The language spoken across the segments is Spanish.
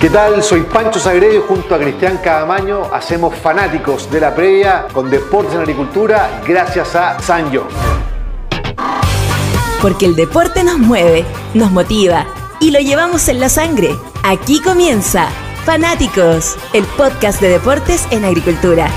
¿Qué tal? Soy Pancho Sagredo junto a Cristian Cadamaño hacemos fanáticos de la previa con deportes en agricultura gracias a Sanyo. Porque el deporte nos mueve, nos motiva y lo llevamos en la sangre. Aquí comienza Fanáticos, el podcast de deportes en agricultura.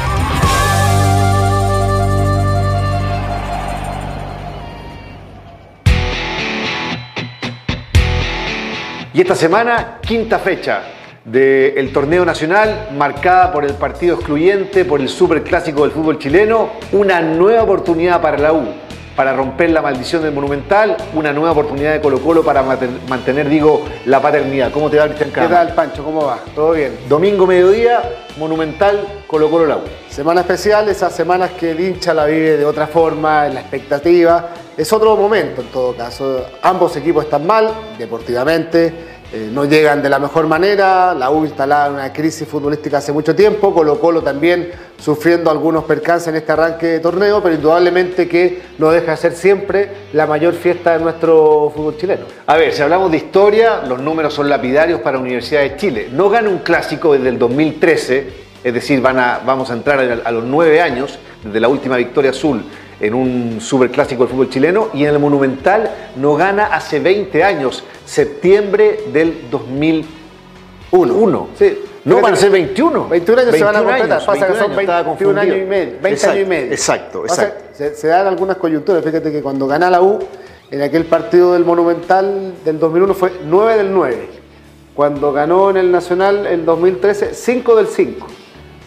Y esta semana, quinta fecha del torneo nacional, marcada por el partido excluyente, por el superclásico del fútbol chileno, una nueva oportunidad para la U, para romper la maldición del Monumental, una nueva oportunidad de Colo Colo para mantener, digo, la paternidad. ¿Cómo te va, Cristian ¿Qué tal, Pancho? ¿Cómo va? ¿Todo bien? Domingo, mediodía, Monumental, Colo Colo, la U. Semana especial, esas semanas que el hincha la vive de otra forma, en la expectativa. Es otro momento en todo caso. Ambos equipos están mal, deportivamente eh, no llegan de la mejor manera, la U instalada en una crisis futbolística hace mucho tiempo, Colo Colo también sufriendo algunos percances en este arranque de torneo, pero indudablemente que no deja de ser siempre la mayor fiesta de nuestro fútbol chileno. A ver, si hablamos de historia, los números son lapidarios para Universidad de Chile. No gana un clásico desde el 2013, es decir, van a, vamos a entrar a los nueve años desde la última victoria azul en un superclásico del fútbol chileno y en el Monumental no gana hace 20 años, septiembre del 2001. Sí. No van a ser 21. 21 años se van a completar. Pasa que son 21 años y medio. 20 años y medio. Exacto, exacto. Se, se, dan algunas coyunturas. Fíjate que cuando gana la U, en aquel partido del Monumental del 2001 fue 9 del 9. Cuando ganó en el Nacional el 2013, 5 del 5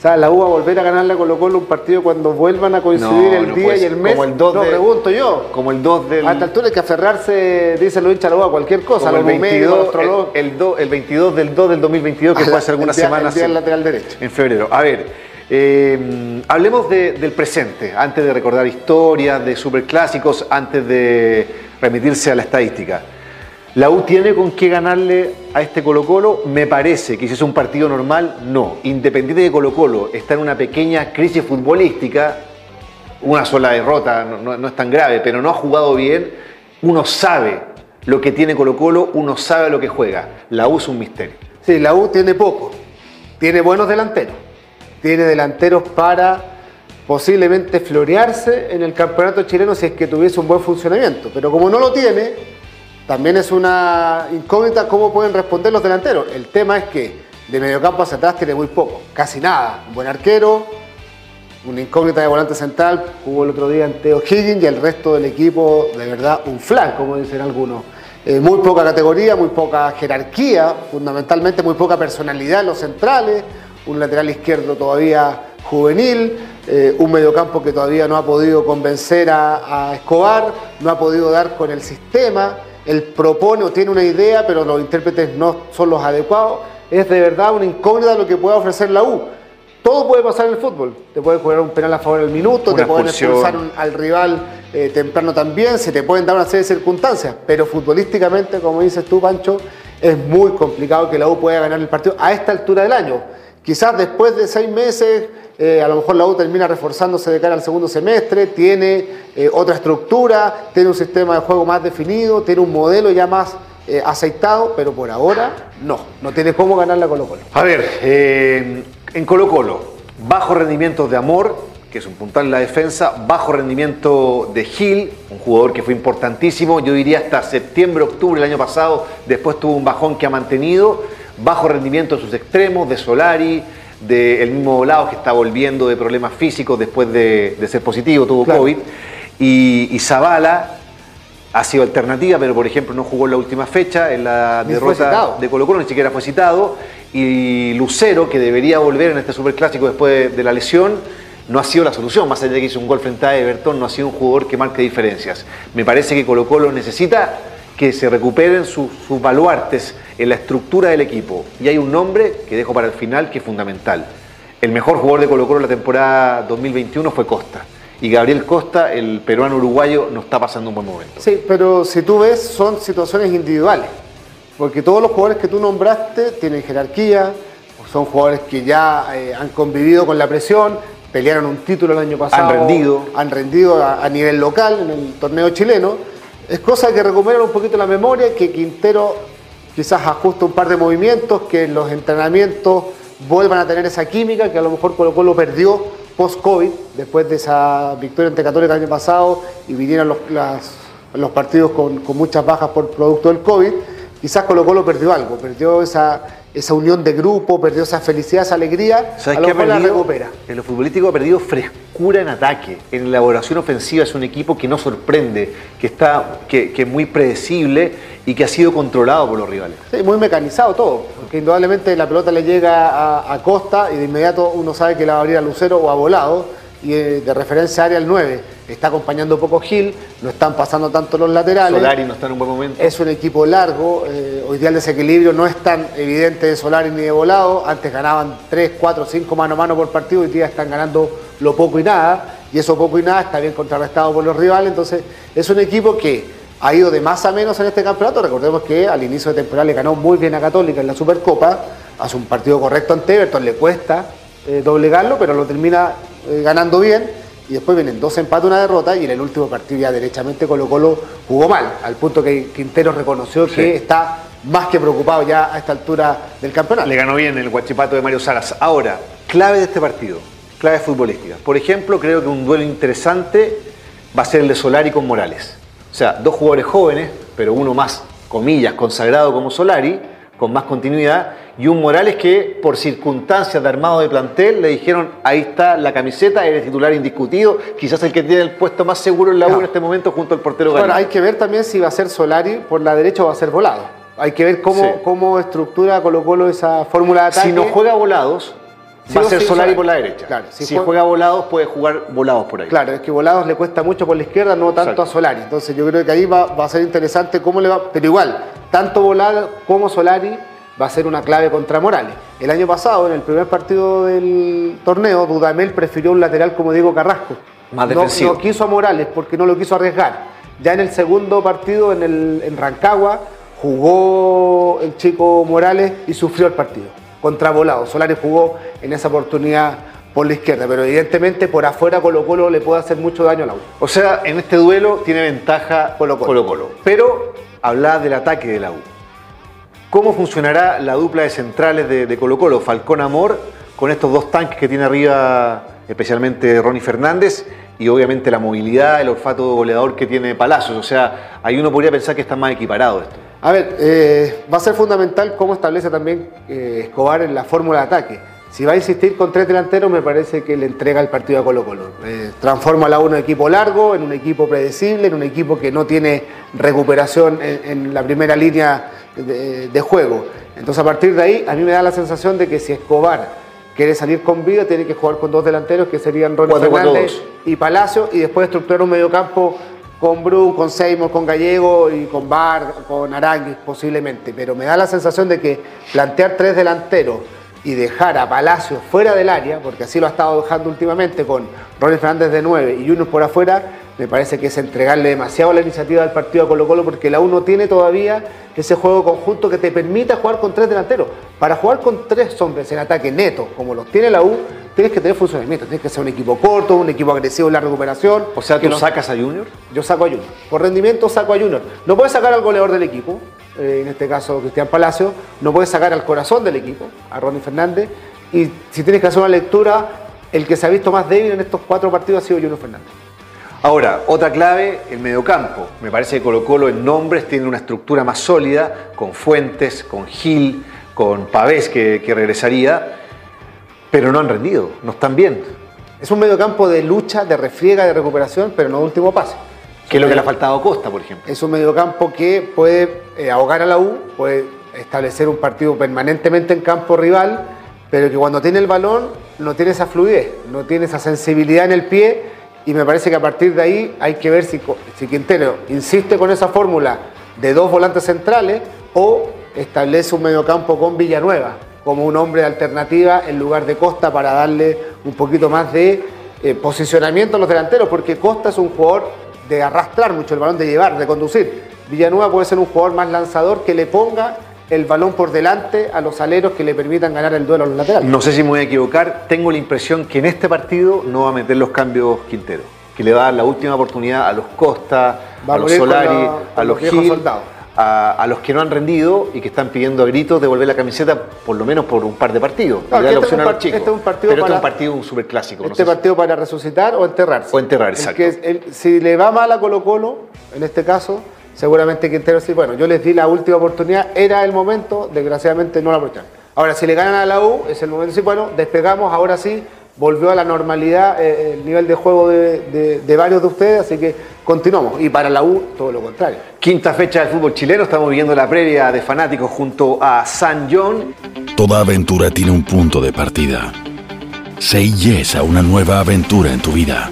sea, la U va a volver a ganarle a Colo Colo un partido cuando vuelvan a coincidir el día y el mes. Como el 2 no, pregunto yo. Como el 2 del... A esta altura hay que aferrarse, dice la U, a cualquier cosa. Como el, 22, el, el, 22 del 2 del 2022, que fue hace algunas semanas. El lateral derecho. En febrero. A ver, eh, hablemos del presente, antes de recordar historias, de superclásicos, antes de remitirse a la estadística. ¿La U tiene con qué ganarle a este Colo Colo? Me parece que si es un partido normal, no. Independiente de Colo Colo está en una pequeña crisis futbolística, una sola derrota no, es tan grave, pero no ha jugado bien, uno sabe lo que tiene Colo Colo, uno sabe lo que juega. La U es un misterio. Sí, la U tiene poco, tiene buenos delanteros, tiene delanteros para posiblemente florearse en el campeonato chileno si es que tuviese un buen funcionamiento, pero como no lo tiene, también es una incógnita cómo pueden responder los delanteros. El tema es que de mediocampo hacia atrás tiene muy poco, casi nada. Un buen arquero, una incógnita de volante central, jugó el otro día en Teo Higgins y el resto del equipo, de verdad, un flan, como dicen algunos. Eh, muy poca categoría, muy poca jerarquía, fundamentalmente muy poca personalidad en los centrales, un lateral izquierdo todavía juvenil, eh, un mediocampo que todavía no ha podido convencer a Escobar, no ha podido dar con el sistema él propone o tiene una idea, pero los intérpretes no son los adecuados. Es de verdad una incógnita lo que puede ofrecer la U. Todo puede pasar en el fútbol. Te puede jugar un penal a favor del minuto, te pueden expulsar al rival eh, temprano también, se te pueden dar una serie de circunstancias. Pero futbolísticamente, como dices tú, Pancho, es muy complicado que la U pueda ganar el partido a esta altura del año. Quizás después de seis meses eh, a lo mejor la U termina reforzándose de cara al segundo semestre, tiene eh, otra estructura, tiene un sistema de juego más definido, tiene un modelo ya más eh, aceitado, pero por ahora no, no tiene cómo ganar la Colo Colo. A ver, en Colo Colo, bajo rendimiento de Amor, que es un puntal en la defensa, bajo rendimiento de Gil, un jugador que fue importantísimo, yo diría hasta septiembre, octubre del año pasado, después tuvo un bajón que ha mantenido, bajo rendimiento de sus extremos, de Solari, del mismo Volado que está volviendo de problemas físicos después de, ser positivo, tuvo COVID. Y, Zavala ha sido alternativa, pero por ejemplo no jugó en la última fecha, en la derrota de Colo Colo, ni siquiera fue citado. Y Lucero, que debería volver en este superclásico después de, la lesión, no ha sido la solución, más allá de que hizo un gol frente a Everton, no ha sido un jugador que marque diferencias. Me parece que Colo Colo necesita que se recuperen sus, baluartes en la estructura del equipo. Y hay un nombre que dejo para el final que es fundamental. El mejor jugador de Colo Colo la temporada 2021 fue Costa. Y Gabriel Costa, el peruano uruguayo, no está pasando un buen momento. Sí, pero si tú ves, son situaciones individuales. Porque todos los jugadores que tú nombraste tienen jerarquía, son jugadores que ya eh, han convivido con la presión, pelearon un título el año pasado. Han rendido. Han rendido a nivel local en el torneo chileno es cosa que recuperar un poquito la memoria, que Quintero quizás ajuste un par de movimientos, que los entrenamientos vuelvan a tener esa química que a lo mejor Colo Colo perdió post-COVID, después de esa victoria ante Católica el año pasado y vinieron los, los partidos con, con, muchas bajas por producto del COVID, quizás Colo Colo perdió algo, perdió esa, esa unión de grupo, perdió esa felicidad, esa alegría, ¿Sabes a lo mejor la recupera. En lo futbolístico ha perdido frescura en ataque, en elaboración ofensiva es un equipo que no sorprende, que, está, que, que es muy predecible y que ha sido controlado por los rivales. Sí, muy mecanizado todo, porque indudablemente la pelota le llega a, a Costa y de inmediato uno sabe que la va a abrir a Lucero o a Volado, y eh, de referencia área el 9. Está acompañando un poco Gil, no están pasando tanto los laterales. Solari no está en un buen momento. Es un equipo largo, eh, hoy día el desequilibrio no es tan evidente de Solari ni de Volado. Antes ganaban 3, 4, 5 mano a mano por partido, hoy día están ganando lo poco y nada. Y eso poco y nada está bien contrarrestado por los rivales. Entonces es un equipo que ha ido de más a menos en este campeonato. Recordemos que al inicio de temporada le ganó muy bien a Católica en la Supercopa. Hace un partido correcto ante Everton, le cuesta eh, doblegarlo, pero lo termina eh, ganando bien. Y después vienen dos empates, una derrota, y en el último partido ya derechamente Colo Colo jugó mal, al punto que Quintero reconoció sí. que está más que preocupado ya a esta altura del campeonato. Le ganó bien el guachipato de Mario Salas. Ahora, clave de este partido, clave futbolística. Por ejemplo, creo que un duelo interesante va a ser el de Solari con Morales. O sea, dos jugadores jóvenes, pero uno más, comillas, consagrado como Solari, con más continuidad, y un Morales que por circunstancias de armado de plantel le dijeron, ahí está la camiseta, eres titular indiscutido, quizás el que tiene el puesto más seguro en la U en este momento junto al portero Bueno, hay que ver también si va a ser Solari por la derecha o va a ser volado. Hay que ver cómo, sí. cómo estructura Colo Colo esa fórmula de ataque. Si no juega volados, va a ser Solari por la derecha. Claro, si, si juega, juega, volados, puede jugar volados por ahí. Claro, es que volados le cuesta mucho por la izquierda, no tanto Exacto. a Solari. Entonces yo creo que ahí va, va, a ser interesante cómo le va. Pero igual, tanto volado como Solari va a ser una clave contra Morales. El año pasado, en el primer partido del torneo, Dudamel prefirió un lateral como Diego Carrasco. Más defensivo. No, no quiso a Morales porque no lo quiso arriesgar. Ya en el segundo partido, en, el, en Rancagua, jugó el chico Morales y sufrió el partido contra Volado. Solari jugó en esa oportunidad por la izquierda, pero evidentemente por afuera Colo Colo le puede hacer mucho daño a la U. O sea, en este duelo tiene ventaja Colo Colo. Colo, -Colo. Pero habla del ataque de la U. ¿Cómo funcionará la dupla de centrales de, Colo Colo? Falcón Amor, con estos dos tanques que tiene arriba, especialmente Ronnie Fernández, y obviamente la movilidad, el olfato goleador que tiene Palacios. O sea, ahí uno podría pensar que está más equiparado esto. A ver, eh, va a ser fundamental cómo establece también eh, Escobar en la fórmula de ataque. Si va a insistir con tres delanteros, me parece que le entrega el partido a Colo Colo. Eh, transforma a la un equipo largo, en un equipo predecible, en un equipo que no tiene recuperación en la primera línea de, de, juego. Entonces, a partir de ahí, a mí me da la sensación de que si Escobar quiere salir con vida, tiene que jugar con dos delanteros, que serían Ronald Fernández y Palacio, y después estructurar un mediocampo con Brun, con Seymour, con Gallego y con Bar, con Aranguis posiblemente, pero me da la sensación de que plantear tres delanteros y dejar a Palacios fuera del área, porque así lo ha estado dejando últimamente con Ronald Fernández de 9 y Yunus por afuera, me parece que es entregarle demasiado la iniciativa al partido a Colo Colo porque la U no tiene todavía ese juego conjunto que te permita jugar con tres delanteros. Para jugar con tres hombres en ataque neto, como los tiene la U, tienes que tener funcionamiento, tienes que ser un equipo corto, un equipo agresivo en la recuperación. O sea, ¿tú no... sacas a Junior? Yo saco a Junior. Por rendimiento saco a Junior. No puedes sacar al goleador del equipo, eh, en este caso Cristian Palacio, no puedes sacar al corazón del equipo, a Ronnie Fernández, y si tienes que hacer una lectura, el que se ha visto más débil en estos cuatro partidos ha sido Junior Fernández. Ahora, otra clave, el mediocampo. Me parece que Colo Colo en nombres tiene una estructura más sólida, con Fuentes, con Gil, con Pavés que, que regresaría, pero no han rendido, no están bien. Es un mediocampo de lucha, de refriega, de recuperación, pero no de último pase. Que es lo que le ha faltado a Costa, por ejemplo. Es un mediocampo que puede eh, ahogar a la U, puede establecer un partido permanentemente en campo rival, pero que cuando tiene el balón no tiene esa fluidez, no tiene esa sensibilidad en el pie y me parece que a partir de ahí hay que ver si, si Quintero insiste con esa fórmula de dos volantes centrales o establece un mediocampo con Villanueva como un hombre de alternativa en lugar de Costa para darle un poquito más de eh, posicionamiento a los delanteros, porque Costa es un jugador de arrastrar mucho el balón, de llevar, de conducir. Villanueva puede ser un jugador más lanzador que le ponga el balón por delante a los aleros que le permitan ganar el duelo a los laterales. No sé si me voy a equivocar, tengo la impresión que en este partido no va a meter los cambios Quintero, que le va a dar la última oportunidad a los Costa, va a, a los Solari, la, a los Gil, a, los que no han rendido y que están pidiendo a gritos devolver la camiseta por lo menos por un par de partidos. No, este, opción este es un partido Pero este es un partido un superclásico. Este partido para resucitar o enterrarse. O enterrar, exacto. si le va mal a Colo Colo, en este caso, seguramente Quintero sí, bueno, yo les di la última oportunidad, era el momento, desgraciadamente no la aprovecharon. Ahora, si le ganan a la U, es el momento de decir, bueno, despegamos, ahora sí, volvió a la normalidad eh, el nivel de juego de, varios de ustedes, así que continuamos. Y para la U, todo lo contrario. Quinta fecha del fútbol chileno, estamos viviendo la previa de fanáticos junto a San John. Toda aventura tiene un punto de partida. Say yes a una nueva aventura en tu vida.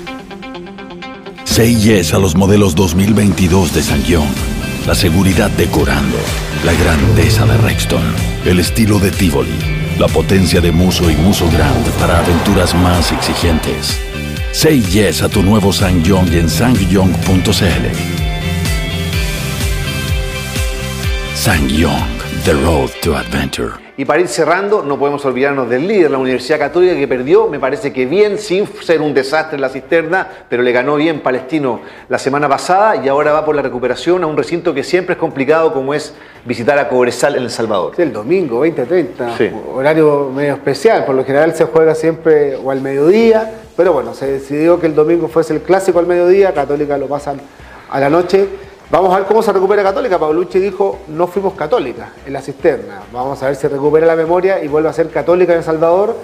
Yes a los modelos 2022 de San John. La seguridad decorando, la grandeza de Rexton, el estilo de Tivoli la potencia de Muso y Muso Grand para aventuras más exigentes. Say yes a tu nuevo SangYong en sangyong.cl. SangYong, The Road to Adventure. Y para ir cerrando, no podemos olvidarnos del líder, la Universidad Católica, que perdió, me parece que bien, sin ser un desastre en la cisterna, pero le ganó bien Palestino la semana pasada y ahora va por la recuperación a un recinto que siempre es complicado, como es visitar a Cobresal en El Salvador. Sí, el domingo, 20-30, horario medio especial, por lo general se juega siempre o al mediodía, pero bueno, se decidió que el domingo fuese el clásico al mediodía, Católica lo pasan a la noche. Vamos a ver cómo se recupera Católica. Paulucci dijo, no fuimos católicas en la cisterna. Vamos a ver si recupera la memoria y vuelve a ser católica en El Salvador.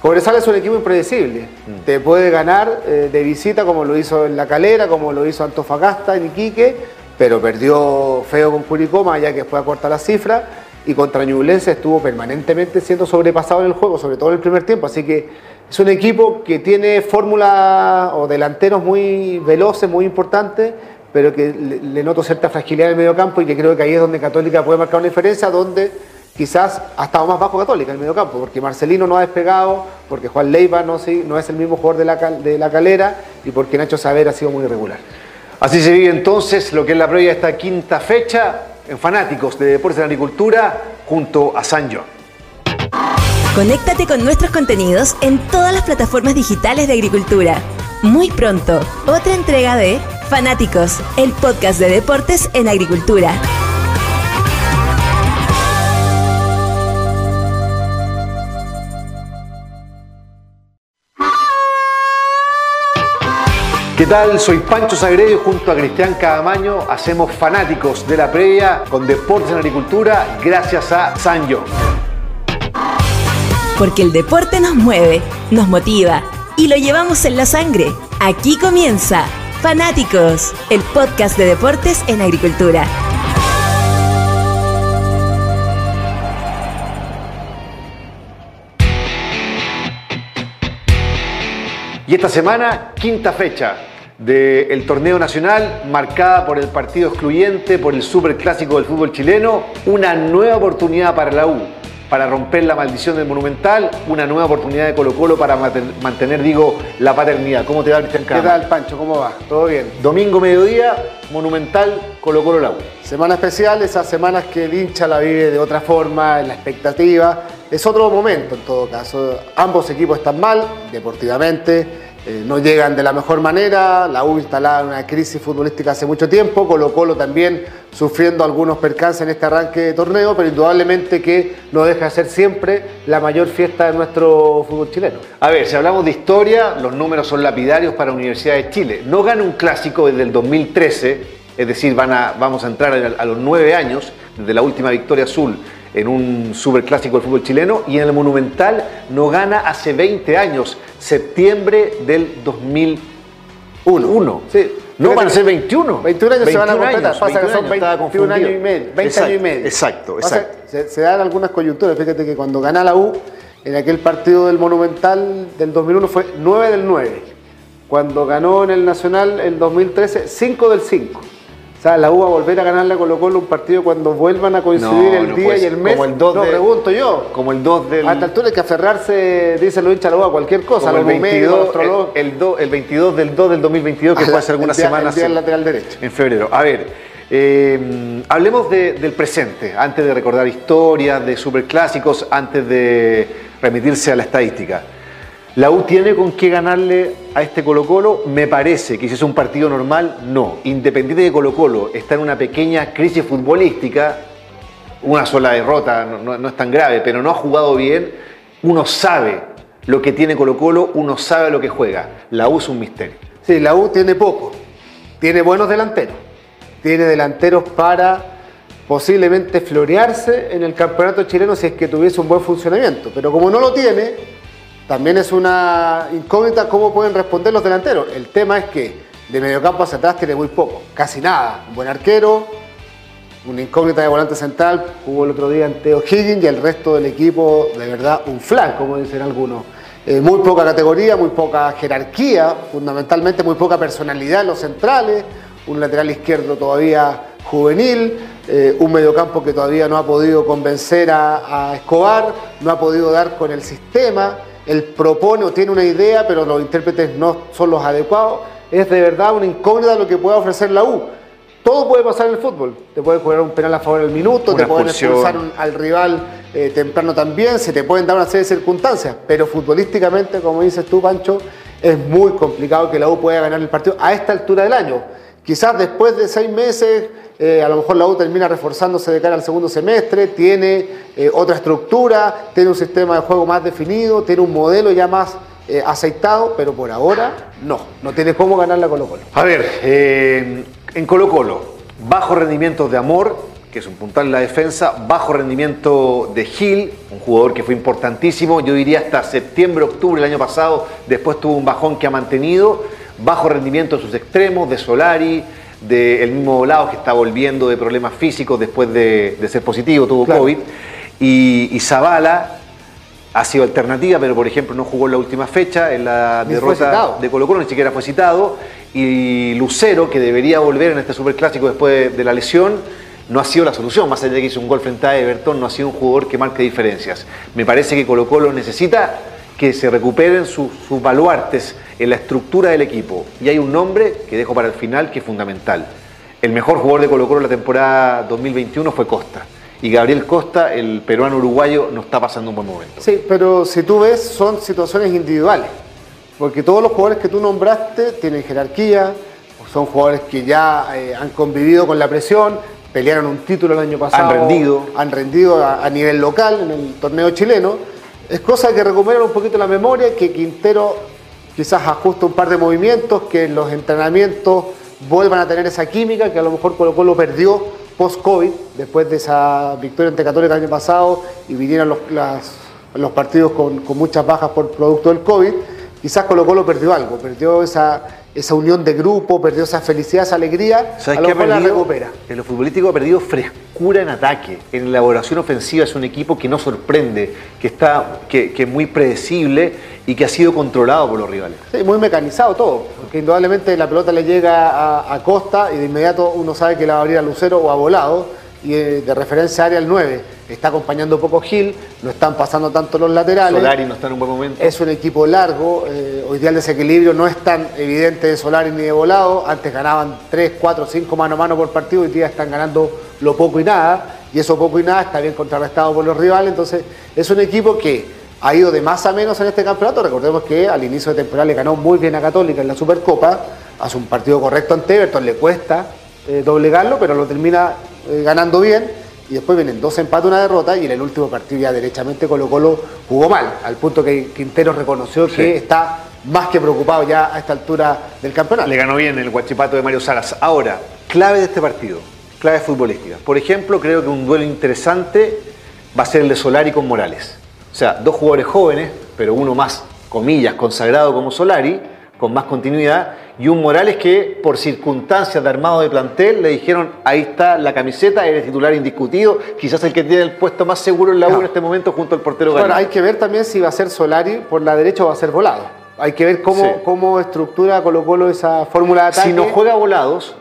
Cobresal es un equipo impredecible. Mm. Te puede ganar eh, de visita como lo hizo en La Calera, como lo hizo Antofagasta en Iquique, pero perdió feo con Curicoma, ya que fue a cortar la cifra. Y contra Ñublense estuvo permanentemente siendo sobrepasado en el juego, sobre todo en el primer tiempo. Así que es un equipo que tiene fórmula o delanteros muy veloces, muy importantes pero que le, noto cierta fragilidad en el medio campo y que creo que ahí es donde Católica puede marcar una diferencia, donde quizás ha estado más bajo Católica en el medio campo, porque Marcelino no ha despegado, porque Juan Leiva no, es el mismo jugador de la, de la calera y porque Nacho Saber ha sido muy irregular. Así se vive entonces lo que es la previa de esta quinta fecha en Fanáticos de Deportes de la Agricultura junto a Sanjo. Conéctate con nuestros contenidos en todas las plataformas digitales de agricultura. Muy pronto, otra entrega de Fanáticos, el podcast de deportes en agricultura. ¿Qué tal? Soy Pancho Sagredo y junto a Cristian Cadamaño hacemos fanáticos de la previa con deportes en agricultura gracias a Sanjo. Porque el deporte nos mueve, nos motiva y lo llevamos en la sangre. Aquí comienza Fanáticos, el podcast de deportes en agricultura. Y esta semana, quinta fecha del torneo nacional, marcada por el partido excluyente, por el superclásico del fútbol chileno, una nueva oportunidad para la U para romper la maldición del Monumental, una nueva oportunidad de Colo Colo para mantener, digo, la paternidad. ¿Cómo te va, Cristian ¿Qué tal, Pancho? ¿Cómo va? ¿Todo bien? Domingo, mediodía, Monumental, Colo Colo La Semana especial, esas semanas que el hincha la vive de otra forma, en la expectativa. Es otro momento en todo caso. Ambos equipos están mal, deportivamente eh, no llegan de la mejor manera, la U instalada en una crisis futbolística hace mucho tiempo, Colo Colo también sufriendo algunos percances en este arranque de torneo, pero indudablemente que no deja de ser siempre la mayor fiesta de nuestro fútbol chileno. A ver, si hablamos de historia, los números son lapidarios para Universidad de Chile. No gana un clásico desde el 2013, es decir, van a, vamos a entrar a los nueve años, desde la última victoria azul en un superclásico del fútbol chileno y en el Monumental no gana hace 20 años, septiembre del 2001. Sí. No, van a ser 21. 21 años se van a completar. Pasa que son 21 años y medio. 20 años y medio. Exacto, exacto. se, dan algunas coyunturas. Fíjate que cuando gana la U, en aquel partido del Monumental del 2001 fue 9 del 9. Cuando ganó en el Nacional el 2013, 5 del 5 la U va a volver a ganarle a Colo Colo un partido cuando vuelvan a coincidir el día y el mes. Como el 2 no, pregunto yo. Como el 2 del... A esta altura hay que aferrarse, dice lo hincha a cualquier cosa. Como el, 22, el, el, 22 del 2 del 2022, que fue hace algunas semanas. El lateral derecho. En febrero. A ver, eh, hablemos del presente, antes de recordar historias, de superclásicos, antes de remitirse a la estadística. ¿La U tiene con qué ganarle a este Colo Colo? Me parece que si es un partido normal, no. Independiente de Colo Colo está en una pequeña crisis futbolística, una sola derrota no, es tan grave, pero no ha jugado bien, uno sabe lo que tiene Colo Colo, uno sabe lo que juega. La U es un misterio. Sí, la U tiene poco, tiene buenos delanteros, tiene delanteros para posiblemente florearse en el campeonato chileno si es que tuviese un buen funcionamiento. Pero como no lo tiene, también es una incógnita cómo pueden responder los delanteros. El tema es que de mediocampo hacia atrás tiene muy poco, casi nada. Un buen arquero, una incógnita de volante central, jugó el otro día en Teo Higgins y el resto del equipo, de verdad, un flan, como dicen algunos. Eh, muy poca categoría, muy poca jerarquía, fundamentalmente muy poca personalidad en los centrales, un lateral izquierdo todavía juvenil, eh, un mediocampo que todavía no ha podido convencer a, Escobar, no ha podido dar con el sistema, él propone o tiene una idea, pero los intérpretes no son los adecuados. Es de verdad una incógnita lo que pueda ofrecer la U. Todo puede pasar en el fútbol. Te puede jugar un penal a favor del minuto, te pueden expulsar al rival eh, temprano también, se te pueden dar una serie de circunstancias, pero futbolísticamente, como dices tú, Pancho, es muy complicado que la U pueda ganar el partido a esta altura del año. Quizás después de seis meses, eh, a lo mejor la U termina reforzándose de cara al segundo semestre, tiene eh, otra estructura, tiene un sistema de juego más definido, tiene un modelo ya más eh, aceitado, pero por ahora no, no tiene cómo ganar la Colo Colo. A ver, en Colo Colo, bajo rendimiento de Amor, que es un puntal en la defensa, bajo rendimiento de Gil, un jugador que fue importantísimo, yo diría hasta septiembre, octubre del año pasado, después tuvo un bajón que ha mantenido bajo rendimiento de sus extremos, de Solari, del mismo Volado que está volviendo de problemas físicos después de, ser positivo, tuvo COVID. Y, Zavala ha sido alternativa, pero por ejemplo no jugó en la última fecha, en la derrota de Colo Colo, ni siquiera fue citado. Y Lucero, que debería volver en este superclásico después de, la lesión, no ha sido la solución, más allá de que hizo un gol frente a Everton, no ha sido un jugador que marque diferencias. Me parece que Colo Colo necesita que se recuperen sus, baluartes en la estructura del equipo. Y hay un nombre que dejo para el final que es fundamental. El mejor jugador de Colo Colo la temporada 2021 fue Costa. Y Gabriel Costa, el peruano uruguayo, no está pasando un buen momento. Sí, pero si tú ves, son situaciones individuales. Porque todos los jugadores que tú nombraste tienen jerarquía, son jugadores que ya eh, han convivido con la presión, pelearon un título el año pasado. Han rendido. Han rendido a nivel local en el torneo chileno es cosa que recuperar un poquito la memoria, que Quintero quizás ajuste un par de movimientos, que los entrenamientos vuelvan a tener esa química que a lo mejor Colo Colo perdió post-COVID, después de esa victoria ante Católica el año pasado y vinieron los, los partidos con, con, muchas bajas por producto del COVID, quizás Colo Colo perdió algo, perdió esa, esa unión de grupo, perdió esa felicidad, esa alegría, a lo mejor la recupera. En lo futbolístico ha perdido frescura en ataque, en elaboración ofensiva es un equipo que no sorprende, que está, que, es muy predecible y que ha sido controlado por los rivales. Sí, muy mecanizado todo, porque indudablemente la pelota le llega a, a Costa y de inmediato uno sabe que la va a abrir a Lucero o a Volado y eh, de referencia área el 9. Está acompañando poco Gil, no están pasando tanto los laterales. Solari no está en un buen momento. Es un equipo largo, eh, hoy día el desequilibrio no es tan evidente de Solari ni de Volado. Antes ganaban 3, 4, 5 mano a mano por partido, hoy día están ganando lo poco y nada. Y eso poco y nada está bien contrarrestado por los rivales. Entonces es un equipo que ha ido de más a menos en este campeonato. Recordemos que al inicio de temporada le ganó muy bien a Católica en la Supercopa. Hace un partido correcto ante Everton, le cuesta eh, doblegarlo, pero lo termina eh, ganando bien y después vienen dos empates, una derrota y en el último partido ya derechamente Colo Colo jugó mal, al punto que Quintero reconoció que está más que preocupado ya a esta altura del campeonato. Le ganó bien el guachipato de Mario Salas. Ahora, clave de este partido, clave futbolística. Por ejemplo, creo que un duelo interesante va a ser el de Solari con Morales. O sea, dos jugadores jóvenes, pero uno más, comillas, consagrado como Solari, con más continuidad, y un Morales que por circunstancias de armado de plantel le dijeron ahí está la camiseta, eres titular indiscutido, quizás el que tiene el puesto más seguro en la U en este momento junto al portero Bueno, hay que ver también si va a ser Solari por la derecha o va a ser volado. Hay que ver cómo, cómo estructura Colo Colo esa fórmula de ataque. Si no juega volados,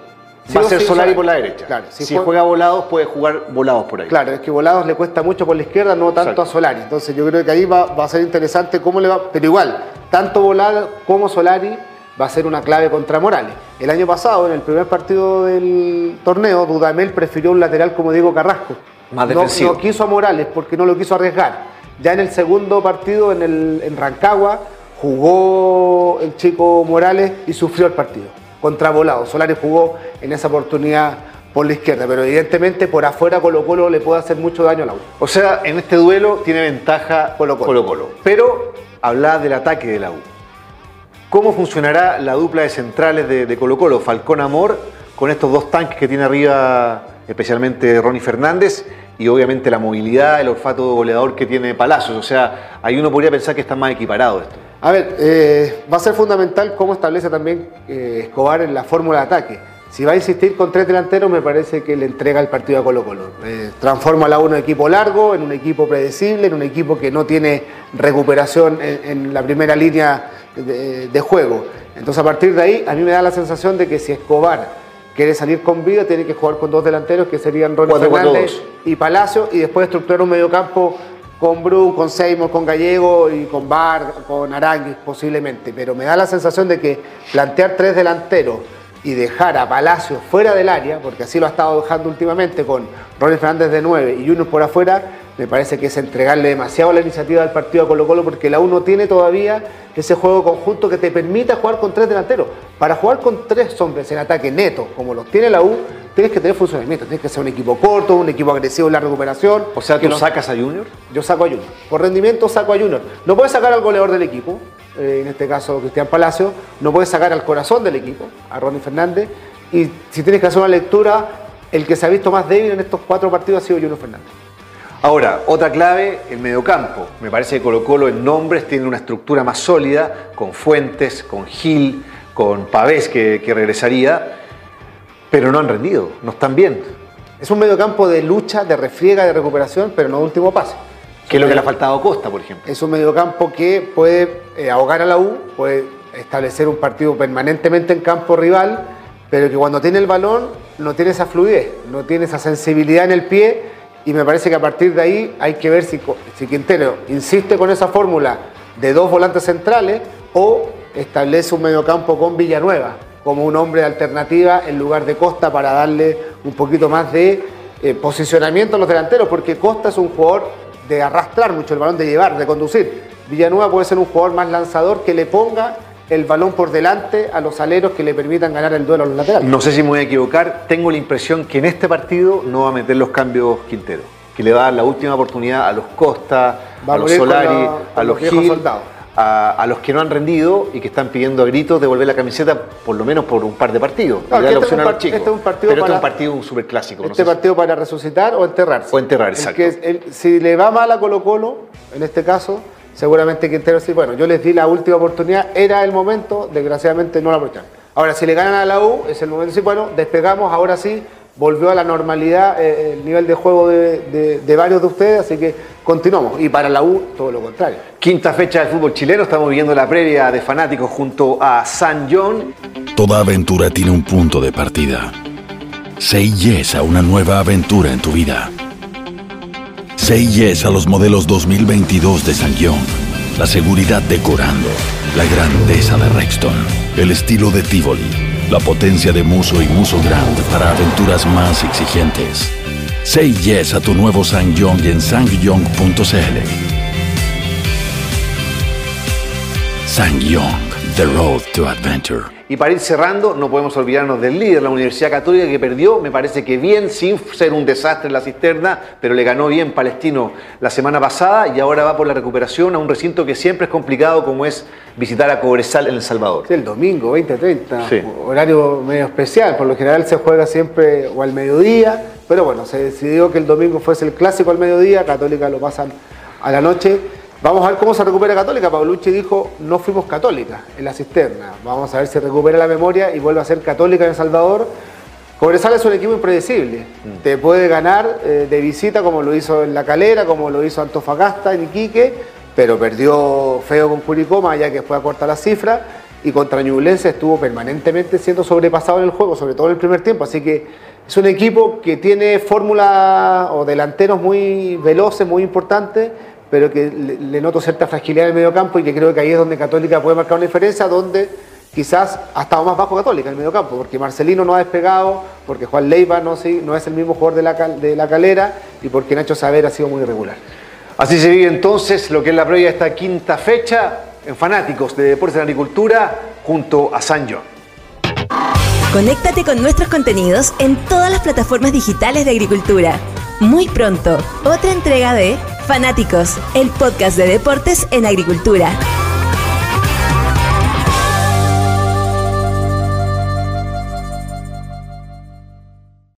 va a ser Solari por la derecha. Claro, si, juega, volados, puede jugar volados por ahí. Claro, es que volados le cuesta mucho por la izquierda, no tanto a Solari. Entonces yo creo que ahí va, va, a ser interesante cómo le va. Pero igual, tanto volado como Solari va a ser una clave contra Morales. El año pasado, en el primer partido del torneo, Dudamel prefirió un lateral como Diego Carrasco. Más defensivo. No, quiso a Morales porque no lo quiso arriesgar. Ya en el segundo partido, en, el, en Rancagua, jugó el chico Morales y sufrió el partido. Contra Volado. Solari jugó en esa oportunidad por la izquierda, pero evidentemente por afuera Colo Colo le puede hacer mucho daño a la U. O sea, en este duelo tiene ventaja Colo Colo. Pero habla del ataque de la U. ¿Cómo funcionará la dupla de centrales de, Colo Colo? Falcón Amor, con estos dos tanques que tiene arriba, especialmente Ronnie Fernández, y obviamente la movilidad, el olfato goleador que tiene Palacios. O sea, ahí uno podría pensar que está más equiparado esto. A ver, eh, va a ser fundamental cómo establece también eh, Escobar en la fórmula de ataque. Si va a insistir con tres delanteros, me parece que le entrega el partido a Colo Colo. Eh, transforma a la uno en equipo largo, en un equipo predecible, en un equipo que no tiene recuperación en, la primera línea de, juego. Entonces, a partir de ahí, a mí me da la sensación de que si Escobar quiere salir con vida, tiene que jugar con dos delanteros que serían Ronald Fernández y Palacio, y después estructurar un mediocampo con Bru, con Seymour, con Gallego y con Bar, con Aranguis posiblemente. Pero me da la sensación de que plantear tres delanteros y dejar a Palacio fuera del área, porque así lo ha estado dejando últimamente con Ronnie Fernández de 9 y uno por afuera, me parece que es entregarle demasiado la iniciativa del partido a Colo Colo porque la U no tiene todavía ese juego conjunto que te permita jugar con tres delanteros. Para jugar con tres hombres en ataque neto, como los tiene la U, tienes que tener funcionamiento, tienes que ser un equipo corto, un equipo agresivo en la recuperación. O sea, ¿tú no... sacas a Junior? Yo saco a Junior. Por rendimiento saco a Junior. No puedes sacar al goleador del equipo, eh, en este caso Cristian Palacio, no puedes sacar al corazón del equipo, a Ronnie Fernández, y si tienes que hacer una lectura, el que se ha visto más débil en estos cuatro partidos ha sido Junior Fernández. Ahora, otra clave, el mediocampo. Me parece que Colo Colo en nombres tiene una estructura más sólida, con Fuentes, con Gil, con Pavés que, que regresaría, pero no han rendido, no están bien. Es un mediocampo de lucha, de refriega, de recuperación, pero no de último pase. ¿Qué es lo que le ha faltado a Costa, por ejemplo? Es un mediocampo que puede eh, ahogar a la U, puede establecer un partido permanentemente en campo rival, pero que cuando tiene el balón no tiene esa fluidez, no tiene esa sensibilidad en el pie y me parece que a partir de ahí hay que ver si, si Quintero insiste con esa fórmula de dos volantes centrales o establece un mediocampo con Villanueva como un hombre de alternativa en lugar de Costa para darle un poquito más de eh, posicionamiento a los delanteros, porque Costa es un jugador de arrastrar mucho el balón, de llevar, de conducir. Villanueva puede ser un jugador más lanzador que le ponga el balón por delante a los aleros que le permitan ganar el duelo a los laterales. No sé si me voy a equivocar, tengo la impresión que en este partido no va a meter los cambios Quintero, que le va a dar la última oportunidad a los Costa, a, los Solari, a los Gil, a, los que no han rendido y que están pidiendo a gritos devolver la camiseta por lo menos por un par de partidos. este, es un, este, es un, partido Pero este es un partido súper clásico. Este partido para resucitar o enterrarse. O enterrar, exacto. si le va mal a Colo Colo, en este caso, seguramente Quintero sí, bueno, yo les di la última oportunidad, era el momento, desgraciadamente no la aprovecharon. Ahora, si le ganan a la U, es el momento de decir, bueno, despegamos, ahora sí, volvió a la normalidad eh, el nivel de juego de, varios de ustedes, así que continuamos. Y para la U, todo lo contrario. Quinta fecha del fútbol chileno, estamos viendo la previa de fanáticos junto a San John. Toda aventura tiene un punto de partida. Say yes a una nueva aventura en tu vida. Yes a los modelos 2022 de San John. La seguridad decorando, la grandeza de Rexton, el estilo de Tivoli la potencia de Muso y Muso Grand para aventuras más exigentes. Say yes a tu nuevo SsangYong en sangyong.cl. SsangYong, The Road to Adventure. Y para ir cerrando, no podemos olvidarnos del líder, la Universidad Católica, que perdió, me parece que bien, sin ser un desastre en la cisterna, pero le ganó bien Palestino la semana pasada y ahora va por la recuperación a un recinto que siempre es complicado, como es visitar a Cobresal en El Salvador. Sí, el domingo, 20-30, horario medio especial, por lo general se juega siempre o al mediodía, pero bueno, se decidió que el domingo fuese el clásico al mediodía, Católica lo pasan a la noche. Vamos a ver cómo se recupera Católica. Paulucci dijo, no fuimos católicas en la cisterna. Vamos a ver si recupera la memoria y vuelve a ser católica en El Salvador. Cobresal es un equipo impredecible. Mm. Te puede ganar eh, de visita como lo hizo en La Calera, como lo hizo Antofagasta en Iquique, pero perdió feo con Curicoma, ya que fue a cortar la cifra. Y contra Ñublense estuvo permanentemente siendo sobrepasado en el juego, sobre todo en el primer tiempo. Así que es un equipo que tiene fórmula o delanteros muy veloces, muy importantes, pero que le, noto cierta fragilidad en el medio campo y que creo que ahí es donde Católica puede marcar una diferencia, donde quizás ha estado más bajo Católica en el medio campo, porque Marcelino no ha despegado, porque Juan Leiva no, no es el mismo jugador de la, de la calera y porque Nacho Saber ha sido muy irregular. Así se vive entonces lo que es la previa de esta quinta fecha. en Fanáticos de Deportes en Agricultura junto a San John. Conéctate con nuestros contenidos en todas las plataformas digitales de agricultura. Muy pronto, otra entrega de Fanáticos, el podcast de deportes en agricultura.